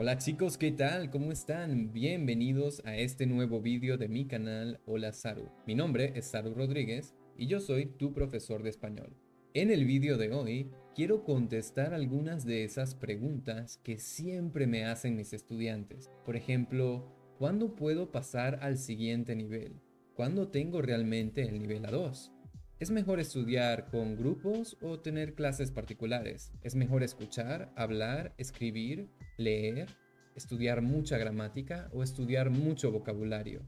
Hola chicos, ¿qué tal? ¿Cómo están? Bienvenidos a este nuevo vídeo de mi canal Hola Saru. Mi nombre es Saru Rodríguez y yo soy tu profesor de español. En el vídeo de hoy quiero contestar algunas de esas preguntas que siempre me hacen mis estudiantes. Por ejemplo, ¿cuándo puedo pasar al siguiente nivel? ¿Cuándo tengo realmente el nivel A2? ¿Es mejor estudiar con grupos o tener clases particulares? ¿Es mejor escuchar, hablar, escribir, leer, estudiar mucha gramática o estudiar mucho vocabulario?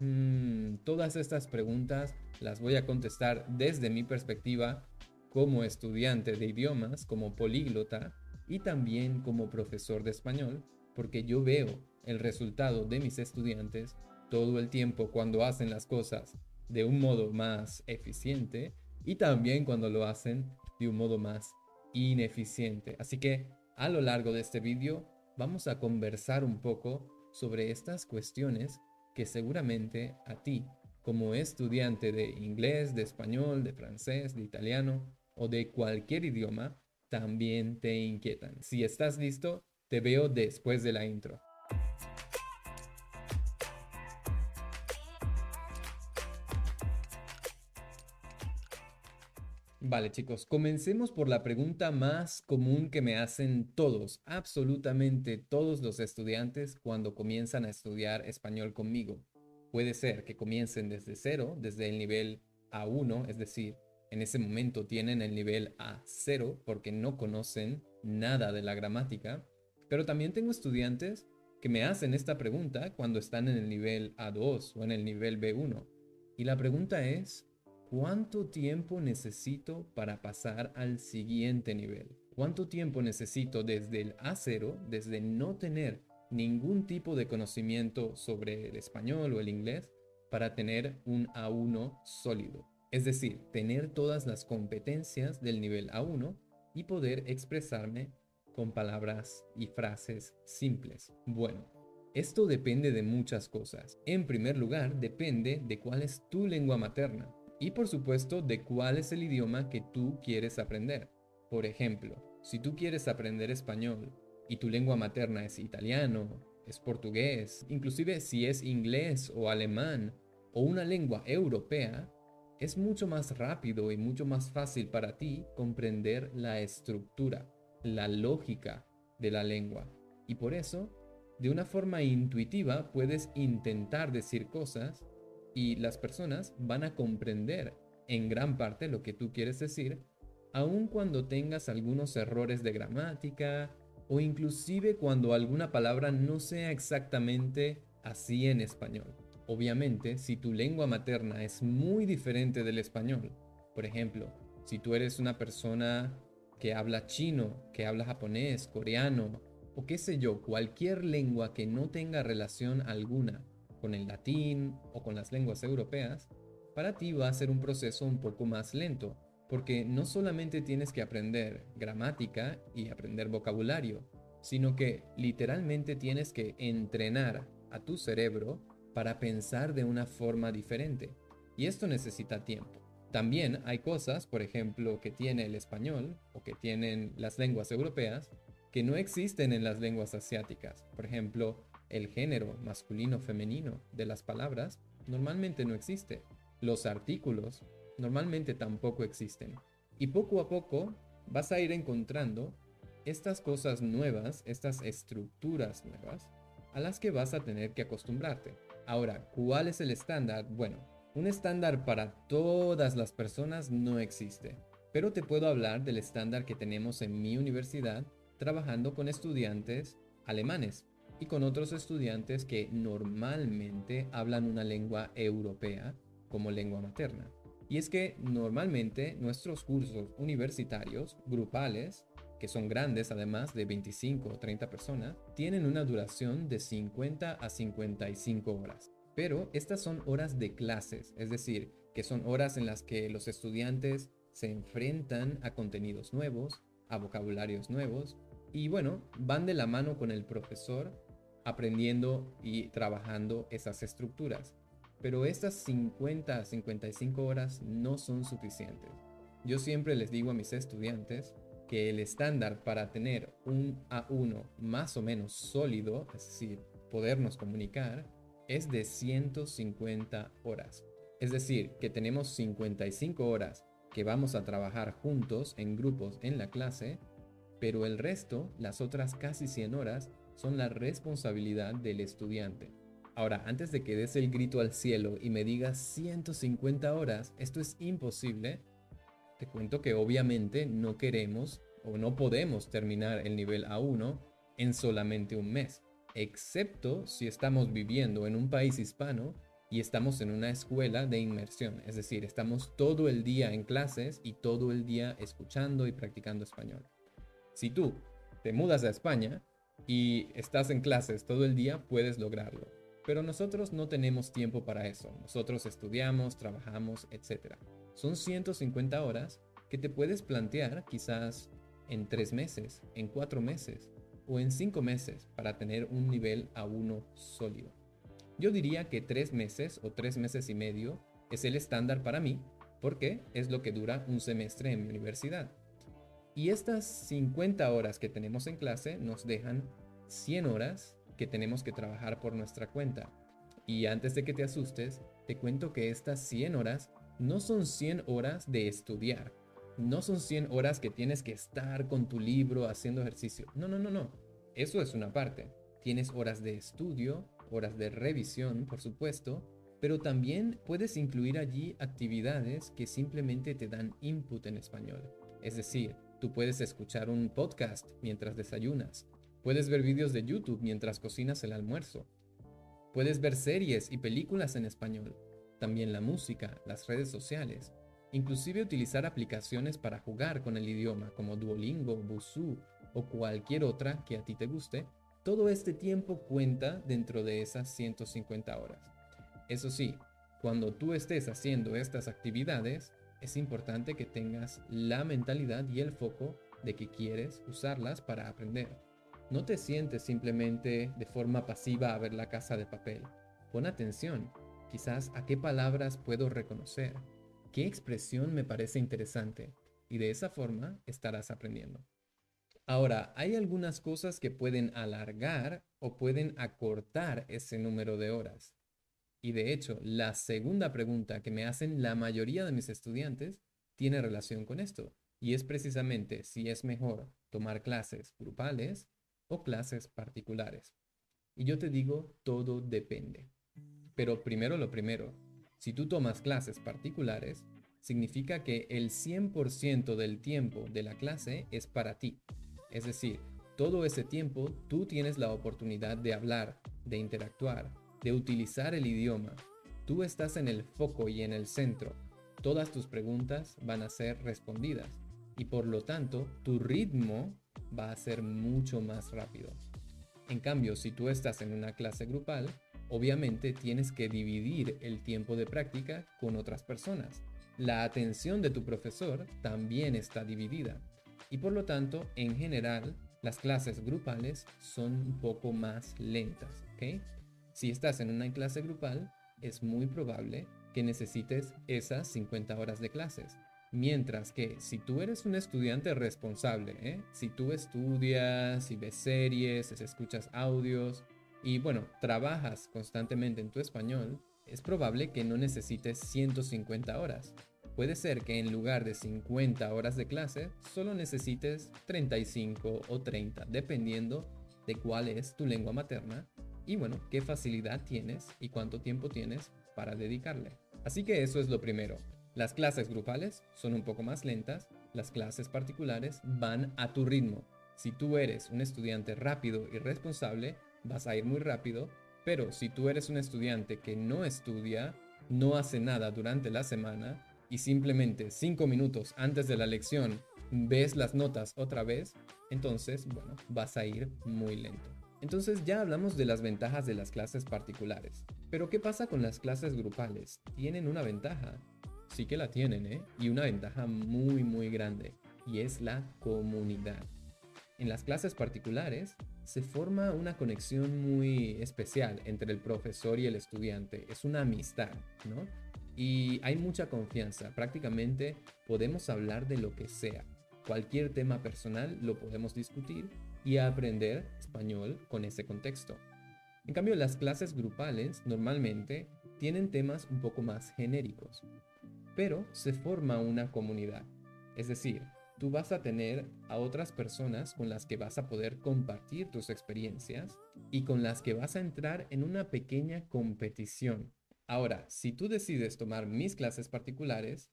Hmm, todas estas preguntas las voy a contestar desde mi perspectiva como estudiante de idiomas, como políglota y también como profesor de español, porque yo veo el resultado de mis estudiantes todo el tiempo cuando hacen las cosas de un modo más eficiente y también cuando lo hacen de un modo más ineficiente. Así que a lo largo de este vídeo vamos a conversar un poco sobre estas cuestiones que seguramente a ti, como estudiante de inglés, de español, de francés, de italiano o de cualquier idioma, también te inquietan. Si estás listo, te veo después de la intro. Vale chicos, comencemos por la pregunta más común que me hacen todos, absolutamente todos los estudiantes cuando comienzan a estudiar español conmigo. Puede ser que comiencen desde cero, desde el nivel A1, es decir, en ese momento tienen el nivel A0 porque no conocen nada de la gramática, pero también tengo estudiantes que me hacen esta pregunta cuando están en el nivel A2 o en el nivel B1. Y la pregunta es, ¿Cuánto tiempo necesito para pasar al siguiente nivel? ¿Cuánto tiempo necesito desde el A0, desde no tener ningún tipo de conocimiento sobre el español o el inglés, para tener un A1 sólido? Es decir, tener todas las competencias del nivel A1 y poder expresarme con palabras y frases simples. Bueno, esto depende de muchas cosas. En primer lugar, depende de cuál es tu lengua materna y por supuesto de cuál es el idioma que tú quieres aprender. Por ejemplo, si tú quieres aprender español y tu lengua materna es italiano, es portugués, inclusive si es inglés o alemán o una lengua europea, es mucho más rápido y mucho más fácil para ti comprender la estructura, la lógica de la lengua. Y por eso, de una forma intuitiva puedes intentar decir cosas y las personas van a comprender en gran parte lo que tú quieres decir, aun cuando tengas algunos errores de gramática o inclusive cuando alguna palabra no sea exactamente así en español. Obviamente, si tu lengua materna es muy diferente del español, por ejemplo, si tú eres una persona que habla chino, que habla japonés, coreano, o qué sé yo, cualquier lengua que no tenga relación alguna con el latín o con las lenguas europeas, para ti va a ser un proceso un poco más lento, porque no solamente tienes que aprender gramática y aprender vocabulario, sino que literalmente tienes que entrenar a tu cerebro para pensar de una forma diferente. Y esto necesita tiempo. También hay cosas, por ejemplo, que tiene el español o que tienen las lenguas europeas, que no existen en las lenguas asiáticas. Por ejemplo, el género masculino-femenino de las palabras normalmente no existe. Los artículos normalmente tampoco existen. Y poco a poco vas a ir encontrando estas cosas nuevas, estas estructuras nuevas, a las que vas a tener que acostumbrarte. Ahora, ¿cuál es el estándar? Bueno, un estándar para todas las personas no existe, pero te puedo hablar del estándar que tenemos en mi universidad trabajando con estudiantes alemanes y con otros estudiantes que normalmente hablan una lengua europea como lengua materna. Y es que normalmente nuestros cursos universitarios, grupales, que son grandes además de 25 o 30 personas, tienen una duración de 50 a 55 horas. Pero estas son horas de clases, es decir, que son horas en las que los estudiantes se enfrentan a contenidos nuevos, a vocabularios nuevos, y bueno, van de la mano con el profesor aprendiendo y trabajando esas estructuras. Pero estas 50 55 horas no son suficientes. Yo siempre les digo a mis estudiantes que el estándar para tener un A1 más o menos sólido, es decir, podernos comunicar, es de 150 horas. Es decir, que tenemos 55 horas que vamos a trabajar juntos en grupos en la clase, pero el resto, las otras casi 100 horas, son la responsabilidad del estudiante. Ahora, antes de que des el grito al cielo y me digas 150 horas, esto es imposible, te cuento que obviamente no queremos o no podemos terminar el nivel A1 en solamente un mes, excepto si estamos viviendo en un país hispano y estamos en una escuela de inmersión, es decir, estamos todo el día en clases y todo el día escuchando y practicando español. Si tú te mudas a España y estás en clases todo el día, puedes lograrlo. Pero nosotros no tenemos tiempo para eso. Nosotros estudiamos, trabajamos, etc. Son 150 horas que te puedes plantear quizás en tres meses, en cuatro meses o en cinco meses para tener un nivel A1 sólido. Yo diría que tres meses o tres meses y medio es el estándar para mí porque es lo que dura un semestre en mi universidad. Y estas 50 horas que tenemos en clase nos dejan 100 horas que tenemos que trabajar por nuestra cuenta. Y antes de que te asustes, te cuento que estas 100 horas no son 100 horas de estudiar. No son 100 horas que tienes que estar con tu libro haciendo ejercicio. No, no, no, no. Eso es una parte. Tienes horas de estudio, horas de revisión, por supuesto, pero también puedes incluir allí actividades que simplemente te dan input en español. Es decir, tú puedes escuchar un podcast mientras desayunas, Puedes ver vídeos de YouTube mientras cocinas el almuerzo. Puedes ver series y películas en español. También la música, las redes sociales. Inclusive utilizar aplicaciones para jugar con el idioma como Duolingo, Busuu o cualquier otra que a ti te guste. Todo este tiempo cuenta dentro de esas 150 horas. Eso sí, cuando tú estés haciendo estas actividades, es importante que tengas la mentalidad y el foco de que quieres usarlas para aprender. No te sientes simplemente de forma pasiva a ver la casa de papel. Pon atención, quizás a qué palabras puedo reconocer, qué expresión me parece interesante, y de esa forma estarás aprendiendo. Ahora, hay algunas cosas que pueden alargar o pueden acortar ese número de horas. Y de hecho, la segunda pregunta que me hacen la mayoría de mis estudiantes tiene relación con esto. Y es precisamente si es mejor tomar clases grupales o clases particulares. Y yo te digo, todo depende. Pero primero lo primero, si tú tomas clases particulares, significa que el 100% del tiempo de la clase es para ti. Es decir, todo ese tiempo tú tienes la oportunidad de hablar, de interactuar, de utilizar el idioma. Tú estás en el foco y en el centro. Todas tus preguntas van a ser respondidas y por lo tanto tu ritmo va a ser mucho más rápido. En cambio, si tú estás en una clase grupal, obviamente tienes que dividir el tiempo de práctica con otras personas. La atención de tu profesor también está dividida y por lo tanto, en general, las clases grupales son un poco más lentas. Si estás en una clase grupal, es muy probable que necesites esas 50 horas de clases. Mientras que si tú eres un estudiante responsable, ¿eh? si tú estudias, si ves series, escuchas audios y bueno, trabajas constantemente en tu español, es probable que no necesites 150 horas. Puede ser que en lugar de 50 horas de clase, solo necesites 35 o 30, dependiendo de cuál es tu lengua materna y bueno, qué facilidad tienes y cuánto tiempo tienes para dedicarle. Así que eso es lo primero. Las clases grupales son un poco más lentas, las clases particulares van a tu ritmo. Si tú eres un estudiante rápido y responsable, vas a ir muy rápido, pero si tú eres un estudiante que no estudia, no hace nada durante la semana y simplemente cinco minutos antes de la lección ves las notas otra vez, entonces, bueno, vas a ir muy lento. Entonces ya hablamos de las ventajas de las clases particulares. Pero ¿qué pasa con las clases grupales? Tienen una ventaja sí que la tienen, ¿eh? Y una ventaja muy, muy grande, y es la comunidad. En las clases particulares se forma una conexión muy especial entre el profesor y el estudiante. Es una amistad, ¿no? Y hay mucha confianza. Prácticamente podemos hablar de lo que sea. Cualquier tema personal lo podemos discutir y aprender español con ese contexto. En cambio, las clases grupales normalmente tienen temas un poco más genéricos, pero se forma una comunidad. Es decir, tú vas a tener a otras personas con las que vas a poder compartir tus experiencias y con las que vas a entrar en una pequeña competición. Ahora, si tú decides tomar mis clases particulares,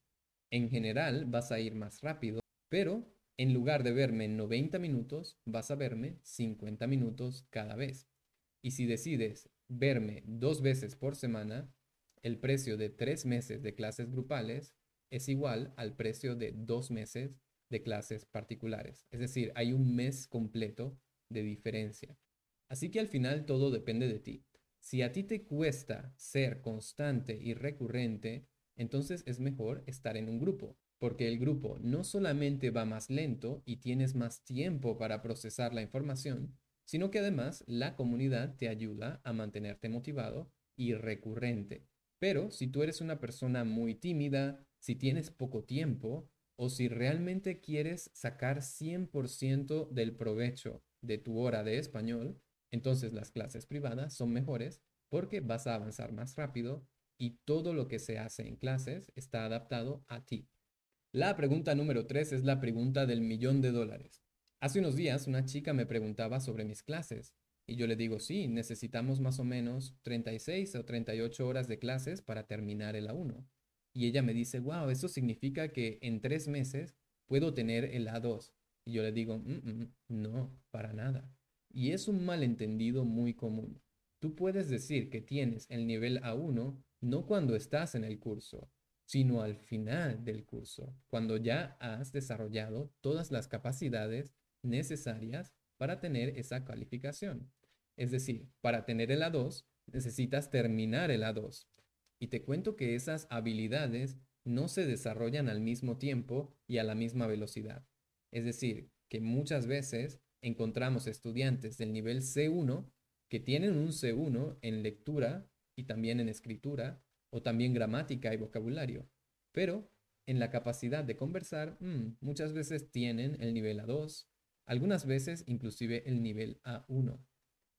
en general vas a ir más rápido, pero en lugar de verme 90 minutos, vas a verme 50 minutos cada vez. Y si decides verme dos veces por semana, el precio de tres meses de clases grupales es igual al precio de dos meses de clases particulares. Es decir, hay un mes completo de diferencia. Así que al final todo depende de ti. Si a ti te cuesta ser constante y recurrente, entonces es mejor estar en un grupo, porque el grupo no solamente va más lento y tienes más tiempo para procesar la información, sino que además la comunidad te ayuda a mantenerte motivado y recurrente. Pero si tú eres una persona muy tímida, si tienes poco tiempo o si realmente quieres sacar 100% del provecho de tu hora de español, entonces las clases privadas son mejores porque vas a avanzar más rápido y todo lo que se hace en clases está adaptado a ti. La pregunta número 3 es la pregunta del millón de dólares. Hace unos días una chica me preguntaba sobre mis clases y yo le digo, sí, necesitamos más o menos 36 o 38 horas de clases para terminar el A1. Y ella me dice, wow, eso significa que en tres meses puedo tener el A2. Y yo le digo, mm, mm, no, para nada. Y es un malentendido muy común. Tú puedes decir que tienes el nivel A1 no cuando estás en el curso, sino al final del curso, cuando ya has desarrollado todas las capacidades necesarias para tener esa calificación. Es decir, para tener el A2 necesitas terminar el A2. Y te cuento que esas habilidades no se desarrollan al mismo tiempo y a la misma velocidad. Es decir, que muchas veces encontramos estudiantes del nivel C1 que tienen un C1 en lectura y también en escritura o también gramática y vocabulario, pero en la capacidad de conversar mm, muchas veces tienen el nivel A2 algunas veces inclusive el nivel A1,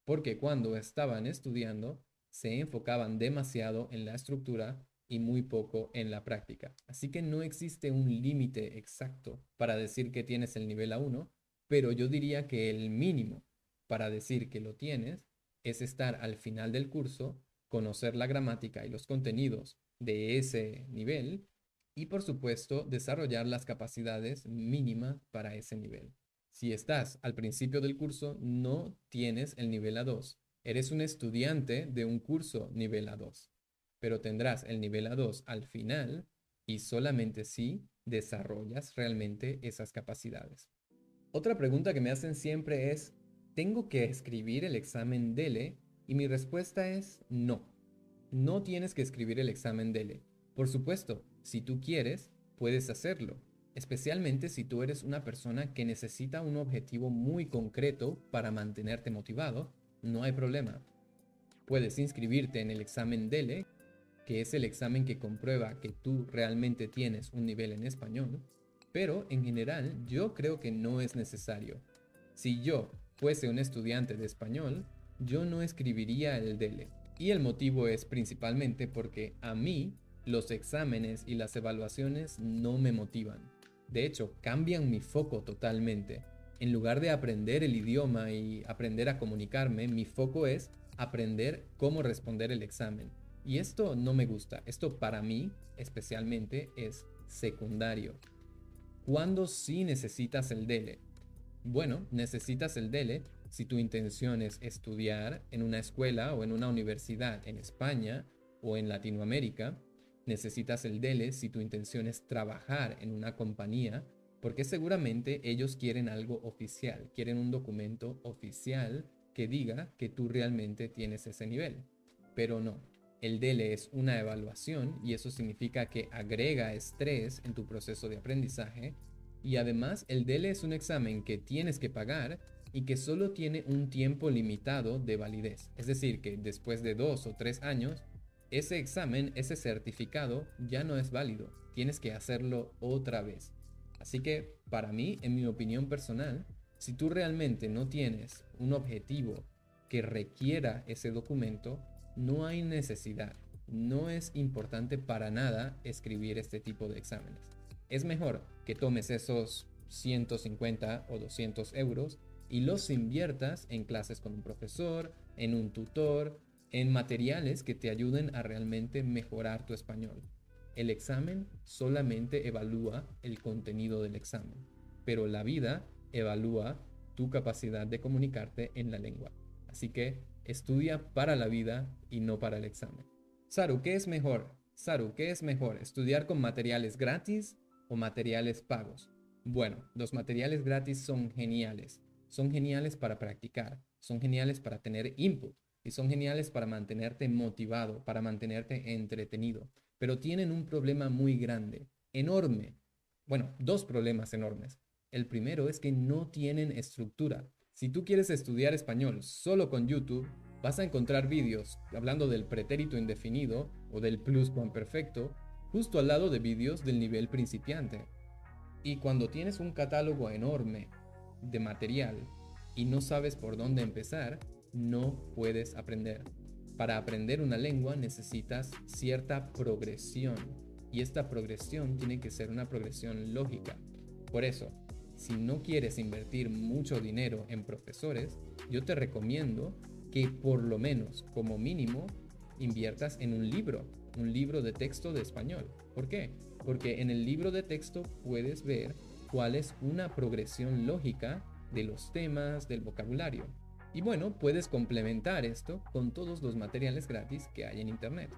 porque cuando estaban estudiando se enfocaban demasiado en la estructura y muy poco en la práctica. Así que no existe un límite exacto para decir que tienes el nivel A1, pero yo diría que el mínimo para decir que lo tienes es estar al final del curso, conocer la gramática y los contenidos de ese nivel y por supuesto desarrollar las capacidades mínimas para ese nivel. Si estás al principio del curso, no tienes el nivel A2. Eres un estudiante de un curso nivel A2, pero tendrás el nivel A2 al final y solamente si desarrollas realmente esas capacidades. Otra pregunta que me hacen siempre es, ¿tengo que escribir el examen DELE? Y mi respuesta es no. No tienes que escribir el examen DELE. Por supuesto, si tú quieres, puedes hacerlo especialmente si tú eres una persona que necesita un objetivo muy concreto para mantenerte motivado, no hay problema. Puedes inscribirte en el examen DELE, que es el examen que comprueba que tú realmente tienes un nivel en español, pero en general yo creo que no es necesario. Si yo fuese un estudiante de español, yo no escribiría el DELE. Y el motivo es principalmente porque a mí los exámenes y las evaluaciones no me motivan. De hecho, cambian mi foco totalmente. En lugar de aprender el idioma y aprender a comunicarme, mi foco es aprender cómo responder el examen. Y esto no me gusta. Esto para mí especialmente es secundario. ¿Cuándo sí necesitas el DELE? Bueno, necesitas el DELE si tu intención es estudiar en una escuela o en una universidad en España o en Latinoamérica Necesitas el DELE si tu intención es trabajar en una compañía, porque seguramente ellos quieren algo oficial, quieren un documento oficial que diga que tú realmente tienes ese nivel. Pero no, el DELE es una evaluación y eso significa que agrega estrés en tu proceso de aprendizaje y además el DELE es un examen que tienes que pagar y que solo tiene un tiempo limitado de validez. Es decir, que después de dos o tres años ese examen, ese certificado ya no es válido. Tienes que hacerlo otra vez. Así que para mí, en mi opinión personal, si tú realmente no tienes un objetivo que requiera ese documento, no hay necesidad. No es importante para nada escribir este tipo de exámenes. Es mejor que tomes esos 150 o 200 euros y los inviertas en clases con un profesor, en un tutor, en materiales que te ayuden a realmente mejorar tu español. El examen solamente evalúa el contenido del examen, pero la vida evalúa tu capacidad de comunicarte en la lengua. Así que estudia para la vida y no para el examen. Saru, ¿qué es mejor? Saru, ¿qué es mejor? ¿Estudiar con materiales gratis o materiales pagos? Bueno, los materiales gratis son geniales. Son geniales para practicar, son geniales para tener input y son geniales para mantenerte motivado, para mantenerte entretenido. Pero tienen un problema muy grande, enorme. Bueno, dos problemas enormes. El primero es que no tienen estructura. Si tú quieres estudiar español solo con YouTube, vas a encontrar vídeos hablando del pretérito indefinido o del pluscuamperfecto justo al lado de vídeos del nivel principiante. Y cuando tienes un catálogo enorme de material y no sabes por dónde empezar, no puedes aprender. Para aprender una lengua necesitas cierta progresión y esta progresión tiene que ser una progresión lógica. Por eso, si no quieres invertir mucho dinero en profesores, yo te recomiendo que por lo menos, como mínimo, inviertas en un libro, un libro de texto de español. ¿Por qué? Porque en el libro de texto puedes ver cuál es una progresión lógica de los temas, del vocabulario. Y bueno, puedes complementar esto con todos los materiales gratis que hay en Internet.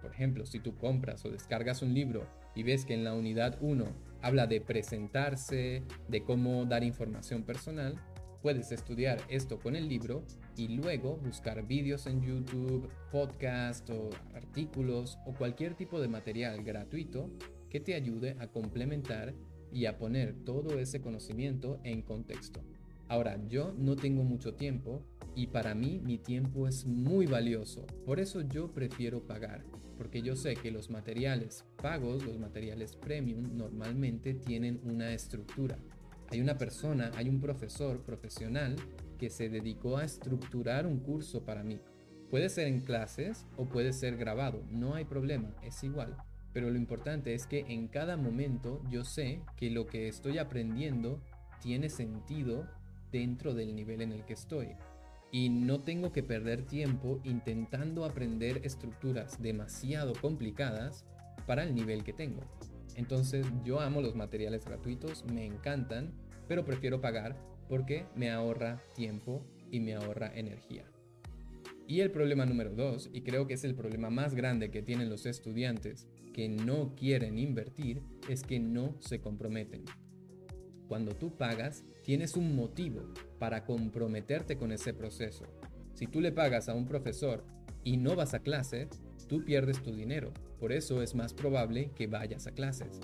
Por ejemplo, si tú compras o descargas un libro y ves que en la unidad 1 habla de presentarse, de cómo dar información personal, puedes estudiar esto con el libro y luego buscar vídeos en YouTube, podcast o artículos o cualquier tipo de material gratuito que te ayude a complementar y a poner todo ese conocimiento en contexto. Ahora, yo no tengo mucho tiempo y para mí mi tiempo es muy valioso. Por eso yo prefiero pagar, porque yo sé que los materiales pagos, los materiales premium, normalmente tienen una estructura. Hay una persona, hay un profesor profesional que se dedicó a estructurar un curso para mí. Puede ser en clases o puede ser grabado, no hay problema, es igual. Pero lo importante es que en cada momento yo sé que lo que estoy aprendiendo tiene sentido dentro del nivel en el que estoy. Y no tengo que perder tiempo intentando aprender estructuras demasiado complicadas para el nivel que tengo. Entonces yo amo los materiales gratuitos, me encantan, pero prefiero pagar porque me ahorra tiempo y me ahorra energía. Y el problema número dos, y creo que es el problema más grande que tienen los estudiantes que no quieren invertir, es que no se comprometen. Cuando tú pagas, tienes un motivo para comprometerte con ese proceso. Si tú le pagas a un profesor y no vas a clase, tú pierdes tu dinero. Por eso es más probable que vayas a clases.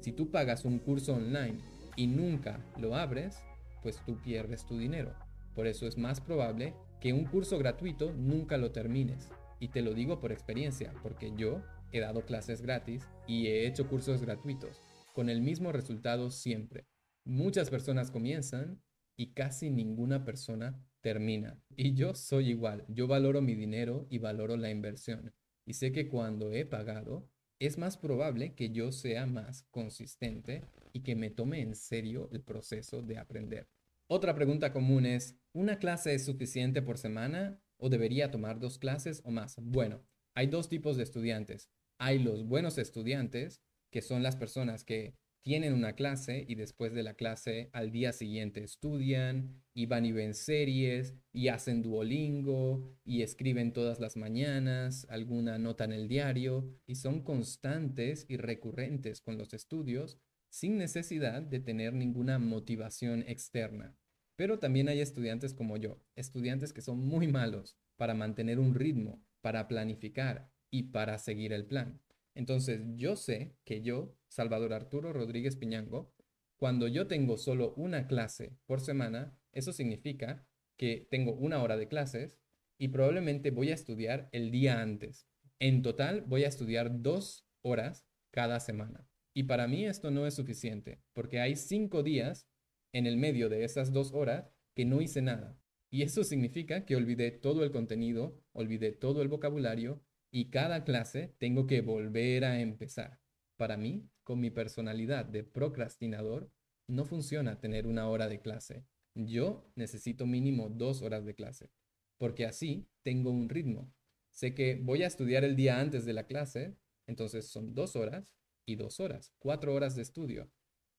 Si tú pagas un curso online y nunca lo abres, pues tú pierdes tu dinero. Por eso es más probable que un curso gratuito nunca lo termines. Y te lo digo por experiencia, porque yo he dado clases gratis y he hecho cursos gratuitos, con el mismo resultado siempre. Muchas personas comienzan y casi ninguna persona termina. Y yo soy igual, yo valoro mi dinero y valoro la inversión. Y sé que cuando he pagado, es más probable que yo sea más consistente y que me tome en serio el proceso de aprender. Otra pregunta común es, ¿una clase es suficiente por semana o debería tomar dos clases o más? Bueno, hay dos tipos de estudiantes. Hay los buenos estudiantes, que son las personas que tienen una clase y después de la clase al día siguiente estudian y van y ven series y hacen Duolingo y escriben todas las mañanas alguna nota en el diario y son constantes y recurrentes con los estudios sin necesidad de tener ninguna motivación externa. Pero también hay estudiantes como yo, estudiantes que son muy malos para mantener un ritmo, para planificar y para seguir el plan. Entonces yo sé que yo, Salvador Arturo Rodríguez Piñango, cuando yo tengo solo una clase por semana, eso significa que tengo una hora de clases y probablemente voy a estudiar el día antes. En total voy a estudiar dos horas cada semana. Y para mí esto no es suficiente, porque hay cinco días en el medio de esas dos horas que no hice nada. Y eso significa que olvidé todo el contenido, olvidé todo el vocabulario y cada clase tengo que volver a empezar. Para mí, con mi personalidad de procrastinador, no funciona tener una hora de clase. Yo necesito mínimo dos horas de clase, porque así tengo un ritmo. Sé que voy a estudiar el día antes de la clase, entonces son dos horas y dos horas, cuatro horas de estudio.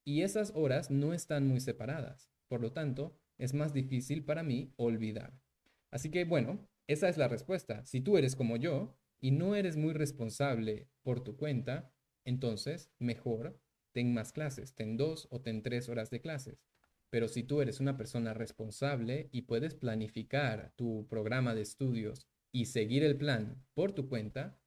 Y esas horas no están muy separadas. Por lo tanto, es más difícil para mí olvidar. Así que bueno, esa es la respuesta. Si tú eres como yo y no eres muy responsable por tu cuenta, entonces mejor ten más clases, ten dos o ten tres horas de clases. Pero si tú eres una persona responsable y puedes planificar tu programa de estudios y seguir el plan por tu cuenta,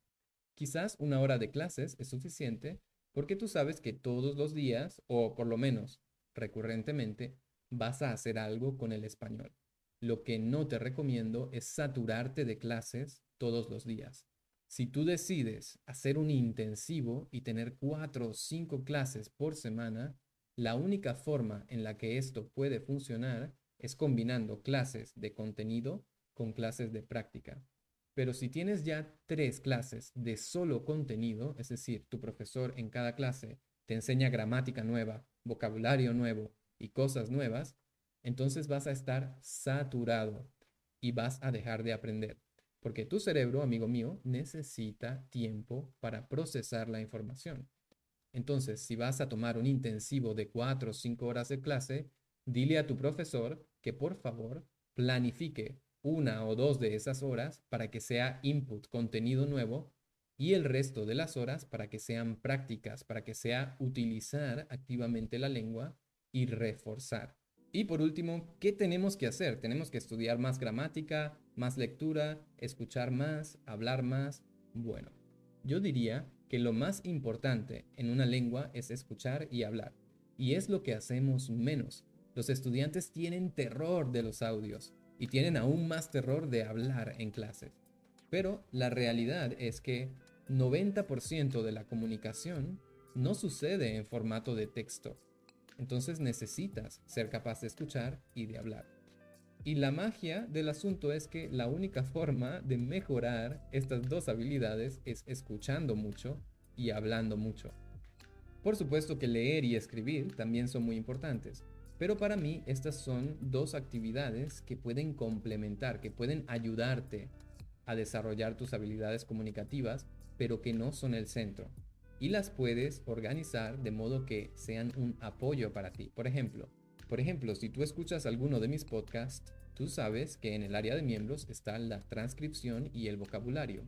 quizás una hora de clases es suficiente porque tú sabes que todos los días, o por lo menos recurrentemente, vas a hacer algo con el español. Lo que no te recomiendo es saturarte de clases todos los días. Si tú decides hacer un intensivo y tener cuatro o cinco clases por semana, la única forma en la que esto puede funcionar es combinando clases de contenido con clases de práctica. Pero si tienes ya tres clases de solo contenido, es decir, tu profesor en cada clase te enseña gramática nueva, vocabulario nuevo y cosas nuevas, entonces vas a estar saturado y vas a dejar de aprender. Porque tu cerebro, amigo mío, necesita tiempo para procesar la información. Entonces, si vas a tomar un intensivo de cuatro o cinco horas de clase, dile a tu profesor que por favor planifique una o dos de esas horas para que sea input, contenido nuevo, y el resto de las horas para que sean prácticas, para que sea utilizar activamente la lengua y reforzar. Y por último, ¿qué tenemos que hacer? Tenemos que estudiar más gramática, más lectura, escuchar más, hablar más. Bueno, yo diría que lo más importante en una lengua es escuchar y hablar. Y es lo que hacemos menos. Los estudiantes tienen terror de los audios y tienen aún más terror de hablar en clases. Pero la realidad es que 90% de la comunicación no sucede en formato de texto. Entonces necesitas ser capaz de escuchar y de hablar. Y la magia del asunto es que la única forma de mejorar estas dos habilidades es escuchando mucho y hablando mucho. Por supuesto que leer y escribir también son muy importantes, pero para mí estas son dos actividades que pueden complementar, que pueden ayudarte a desarrollar tus habilidades comunicativas, pero que no son el centro y las puedes organizar de modo que sean un apoyo para ti. Por ejemplo, por ejemplo, si tú escuchas alguno de mis podcasts, tú sabes que en el área de miembros está la transcripción y el vocabulario.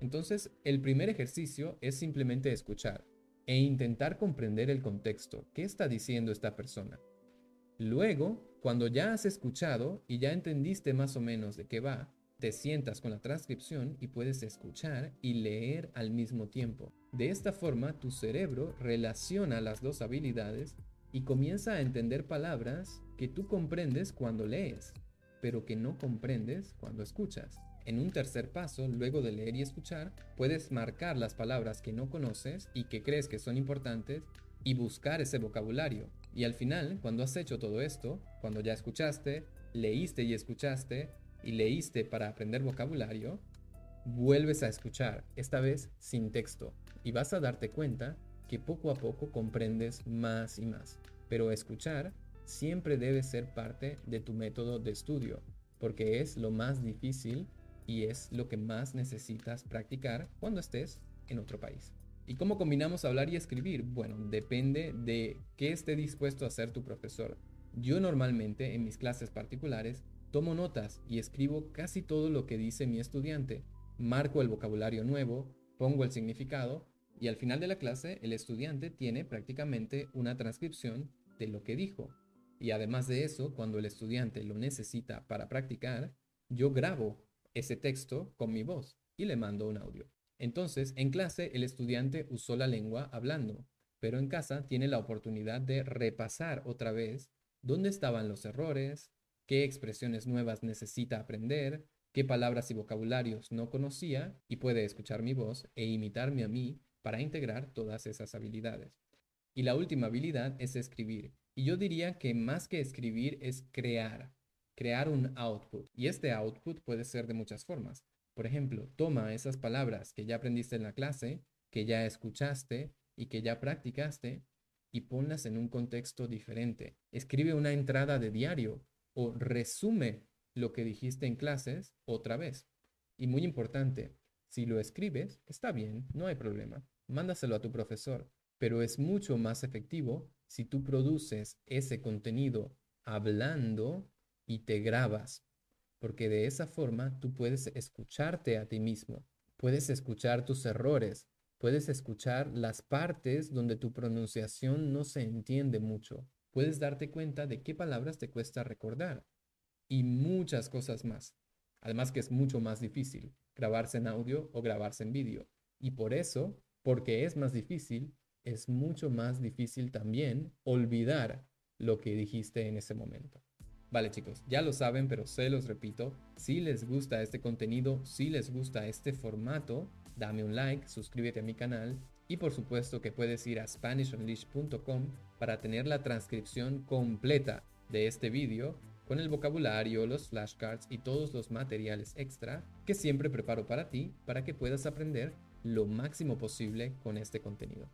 Entonces, el primer ejercicio es simplemente escuchar e intentar comprender el contexto. ¿Qué está diciendo esta persona? Luego, cuando ya has escuchado y ya entendiste más o menos de qué va, te sientas con la transcripción y puedes escuchar y leer al mismo tiempo. De esta forma, tu cerebro relaciona las dos habilidades y comienza a entender palabras que tú comprendes cuando lees, pero que no comprendes cuando escuchas. En un tercer paso, luego de leer y escuchar, puedes marcar las palabras que no conoces y que crees que son importantes y buscar ese vocabulario. Y al final, cuando has hecho todo esto, cuando ya escuchaste, leíste y escuchaste, y leíste para aprender vocabulario, vuelves a escuchar, esta vez sin texto, y vas a darte cuenta que poco a poco comprendes más y más. Pero escuchar siempre debe ser parte de tu método de estudio, porque es lo más difícil y es lo que más necesitas practicar cuando estés en otro país. ¿Y cómo combinamos hablar y escribir? Bueno, depende de qué esté dispuesto a hacer tu profesor. Yo normalmente en mis clases particulares Tomo notas y escribo casi todo lo que dice mi estudiante. Marco el vocabulario nuevo, pongo el significado y al final de la clase el estudiante tiene prácticamente una transcripción de lo que dijo. Y además de eso, cuando el estudiante lo necesita para practicar, yo grabo ese texto con mi voz y le mando un audio. Entonces, en clase el estudiante usó la lengua hablando, pero en casa tiene la oportunidad de repasar otra vez dónde estaban los errores, qué expresiones nuevas necesita aprender, qué palabras y vocabularios no conocía y puede escuchar mi voz e imitarme a mí para integrar todas esas habilidades. Y la última habilidad es escribir. Y yo diría que más que escribir es crear, crear un output. Y este output puede ser de muchas formas. Por ejemplo, toma esas palabras que ya aprendiste en la clase, que ya escuchaste y que ya practicaste y ponlas en un contexto diferente. Escribe una entrada de diario o resume lo que dijiste en clases otra vez. Y muy importante, si lo escribes, está bien, no hay problema. Mándaselo a tu profesor, pero es mucho más efectivo si tú produces ese contenido hablando y te grabas, porque de esa forma tú puedes escucharte a ti mismo, puedes escuchar tus errores, puedes escuchar las partes donde tu pronunciación no se entiende mucho, puedes darte cuenta de qué palabras te cuesta recordar y muchas cosas más. Además que es mucho más difícil grabarse en audio o grabarse en vídeo. Y por eso, porque es más difícil, es mucho más difícil también olvidar lo que dijiste en ese momento. Vale chicos, ya lo saben, pero se los repito, si les gusta este contenido, si les gusta este formato, dame un like, suscríbete a mi canal y por supuesto que puedes ir a SpanishUnleash.com para tener la transcripción completa de este vídeo con el vocabulario, los flashcards y todos los materiales extra que siempre preparo para ti para que puedas aprender lo máximo posible con este contenido.